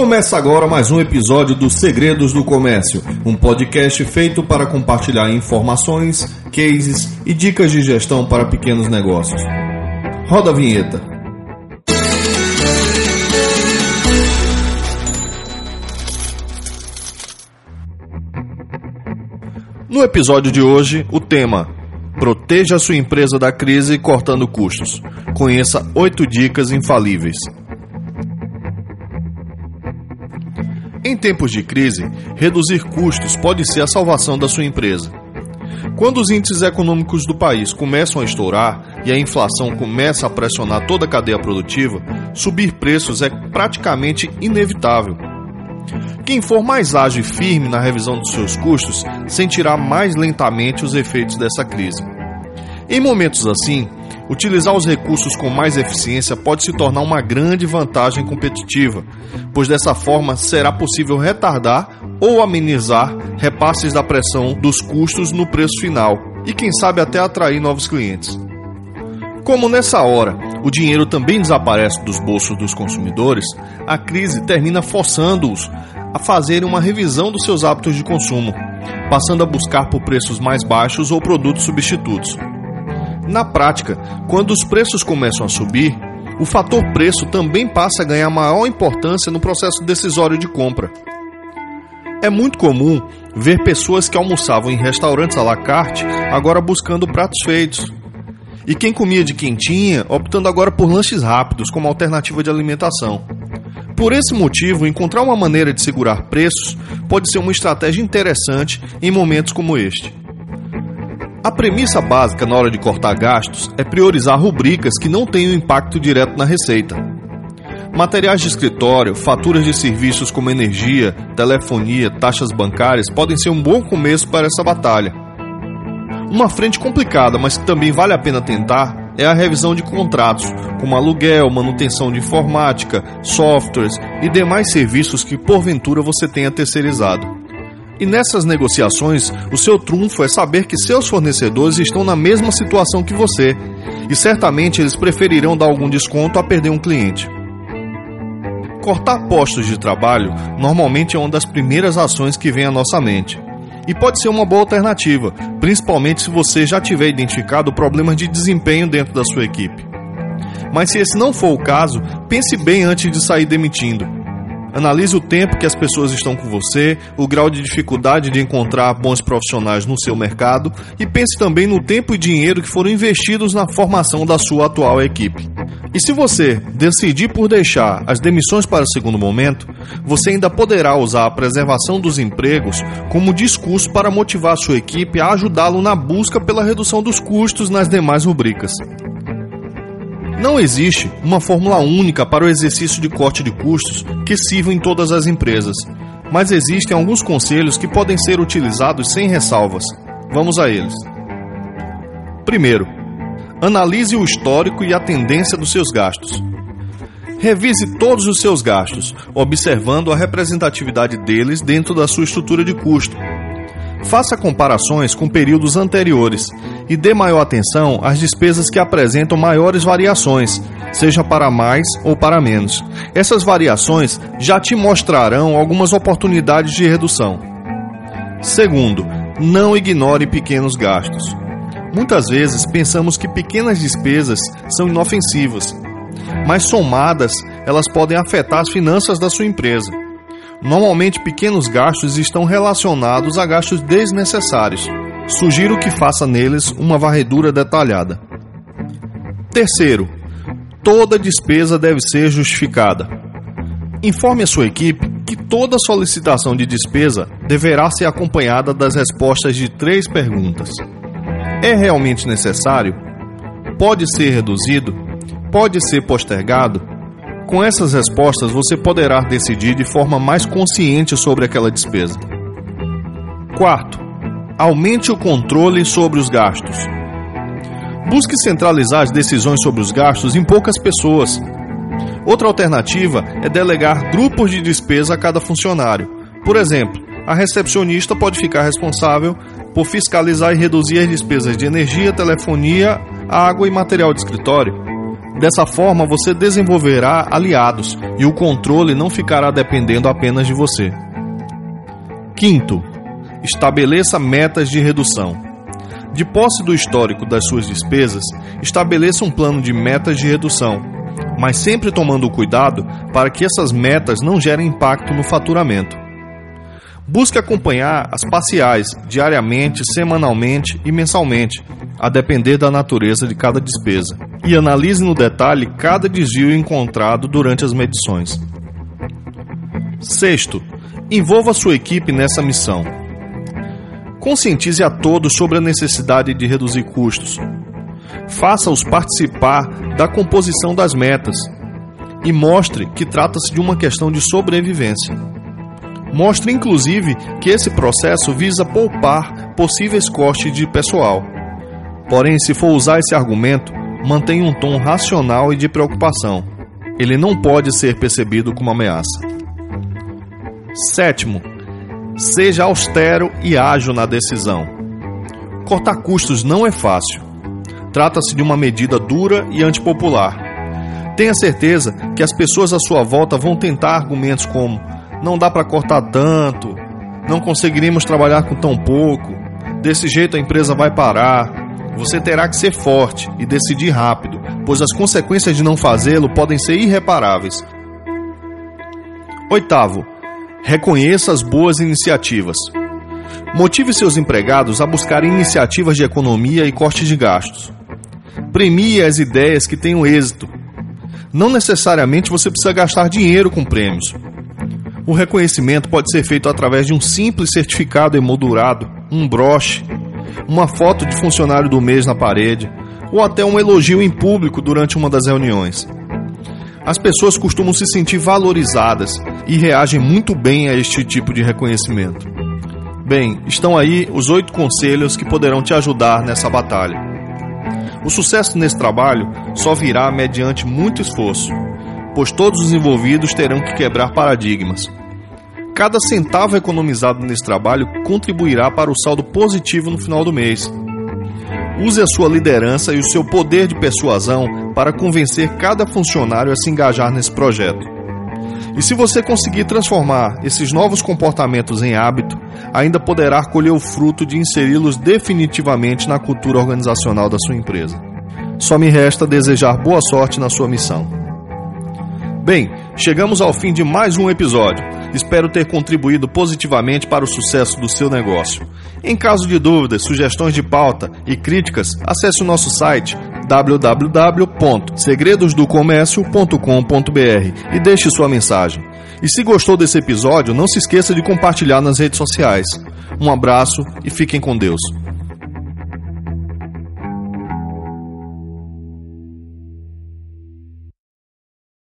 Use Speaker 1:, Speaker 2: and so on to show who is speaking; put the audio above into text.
Speaker 1: Começa agora mais um episódio do Segredos do Comércio, um podcast feito para compartilhar informações, cases e dicas de gestão para pequenos negócios. Roda a vinheta. No episódio de hoje, o tema Proteja a sua empresa da crise cortando custos. Conheça 8 dicas infalíveis. Em tempos de crise, reduzir custos pode ser a salvação da sua empresa. Quando os índices econômicos do país começam a estourar e a inflação começa a pressionar toda a cadeia produtiva, subir preços é praticamente inevitável. Quem for mais ágil e firme na revisão dos seus custos sentirá mais lentamente os efeitos dessa crise. Em momentos assim, utilizar os recursos com mais eficiência pode se tornar uma grande vantagem competitiva, pois dessa forma será possível retardar ou amenizar repasses da pressão dos custos no preço final e, quem sabe, até atrair novos clientes. Como nessa hora o dinheiro também desaparece dos bolsos dos consumidores, a crise termina forçando-os a fazerem uma revisão dos seus hábitos de consumo, passando a buscar por preços mais baixos ou produtos substitutos. Na prática, quando os preços começam a subir, o fator preço também passa a ganhar maior importância no processo decisório de compra. É muito comum ver pessoas que almoçavam em restaurantes à la carte agora buscando pratos feitos. E quem comia de quentinha optando agora por lanches rápidos como alternativa de alimentação. Por esse motivo, encontrar uma maneira de segurar preços pode ser uma estratégia interessante em momentos como este. A premissa básica na hora de cortar gastos é priorizar rubricas que não tenham impacto direto na receita. Materiais de escritório, faturas de serviços como energia, telefonia, taxas bancárias podem ser um bom começo para essa batalha. Uma frente complicada, mas que também vale a pena tentar, é a revisão de contratos, como aluguel, manutenção de informática, softwares e demais serviços que porventura você tenha terceirizado. E nessas negociações, o seu trunfo é saber que seus fornecedores estão na mesma situação que você, e certamente eles preferirão dar algum desconto a perder um cliente. Cortar postos de trabalho normalmente é uma das primeiras ações que vem à nossa mente. E pode ser uma boa alternativa, principalmente se você já tiver identificado problemas de desempenho dentro da sua equipe. Mas se esse não for o caso, pense bem antes de sair demitindo Analise o tempo que as pessoas estão com você, o grau de dificuldade de encontrar bons profissionais no seu mercado e pense também no tempo e dinheiro que foram investidos na formação da sua atual equipe. E se você decidir por deixar as demissões para o segundo momento, você ainda poderá usar a preservação dos empregos como discurso para motivar sua equipe a ajudá-lo na busca pela redução dos custos nas demais rubricas. Não existe uma fórmula única para o exercício de corte de custos que sirva em todas as empresas, mas existem alguns conselhos que podem ser utilizados sem ressalvas. Vamos a eles. Primeiro, analise o histórico e a tendência dos seus gastos. Revise todos os seus gastos, observando a representatividade deles dentro da sua estrutura de custo Faça comparações com períodos anteriores e dê maior atenção às despesas que apresentam maiores variações, seja para mais ou para menos. Essas variações já te mostrarão algumas oportunidades de redução. Segundo, não ignore pequenos gastos. Muitas vezes pensamos que pequenas despesas são inofensivas, mas somadas, elas podem afetar as finanças da sua empresa. Normalmente, pequenos gastos estão relacionados a gastos desnecessários. Sugiro que faça neles uma varredura detalhada. Terceiro, toda despesa deve ser justificada. Informe a sua equipe que toda solicitação de despesa deverá ser acompanhada das respostas de três perguntas: É realmente necessário? Pode ser reduzido? Pode ser postergado? Com essas respostas, você poderá decidir de forma mais consciente sobre aquela despesa. Quarto, aumente o controle sobre os gastos. Busque centralizar as decisões sobre os gastos em poucas pessoas. Outra alternativa é delegar grupos de despesa a cada funcionário. Por exemplo, a recepcionista pode ficar responsável por fiscalizar e reduzir as despesas de energia, telefonia, água e material de escritório Dessa forma, você desenvolverá aliados e o controle não ficará dependendo apenas de você. Quinto, estabeleça metas de redução. De posse do histórico das suas despesas, estabeleça um plano de metas de redução, mas sempre tomando cuidado para que essas metas não gerem impacto no faturamento. Busque acompanhar as parciais diariamente, semanalmente e mensalmente, a depender da natureza de cada despesa, e analise no detalhe cada desvio encontrado durante as medições. Sexto, envolva sua equipe nessa missão. Conscientize a todos sobre a necessidade de reduzir custos. Faça-os participar da composição das metas e mostre que trata-se de uma questão de sobrevivência. Mostre inclusive que esse processo visa poupar possíveis custos de pessoal. Porém, se for usar esse argumento, mantenha um tom racional e de preocupação. Ele não pode ser percebido como ameaça. Sétimo, seja austero e ágil na decisão. Cortar custos não é fácil. Trata-se de uma medida dura e antipopular. Tenha certeza que as pessoas à sua volta vão tentar argumentos como não dá para cortar tanto, não conseguiríamos trabalhar com tão pouco, desse jeito a empresa vai parar. Você terá que ser forte e decidir rápido, pois as consequências de não fazê-lo podem ser irreparáveis. Oitavo, reconheça as boas iniciativas. Motive seus empregados a buscarem iniciativas de economia e corte de gastos. Premie as ideias que tenham êxito. Não necessariamente você precisa gastar dinheiro com prêmios. O reconhecimento pode ser feito através de um simples certificado emoldurado, um broche, uma foto de funcionário do mês na parede ou até um elogio em público durante uma das reuniões. As pessoas costumam se sentir valorizadas e reagem muito bem a este tipo de reconhecimento. Bem, estão aí os oito conselhos que poderão te ajudar nessa batalha. O sucesso nesse trabalho só virá mediante muito esforço, pois todos os envolvidos terão que quebrar paradigmas, Cada centavo economizado nesse trabalho contribuirá para o saldo positivo no final do mês. Use a sua liderança e o seu poder de persuasão para convencer cada funcionário a se engajar nesse projeto. E se você conseguir transformar esses novos comportamentos em hábito, ainda poderá colher o fruto de inseri-los definitivamente na cultura organizacional da sua empresa. Só me resta desejar boa sorte na sua missão. Bem, chegamos ao fim de mais um episódio. Espero ter contribuído positivamente para o sucesso do seu negócio. Em caso de dúvidas, sugestões de pauta e críticas, acesse o nosso site www.segredosdocomércio.com.br e deixe sua mensagem. E se gostou desse episódio, não se esqueça de compartilhar nas redes sociais. Um abraço e fiquem com Deus.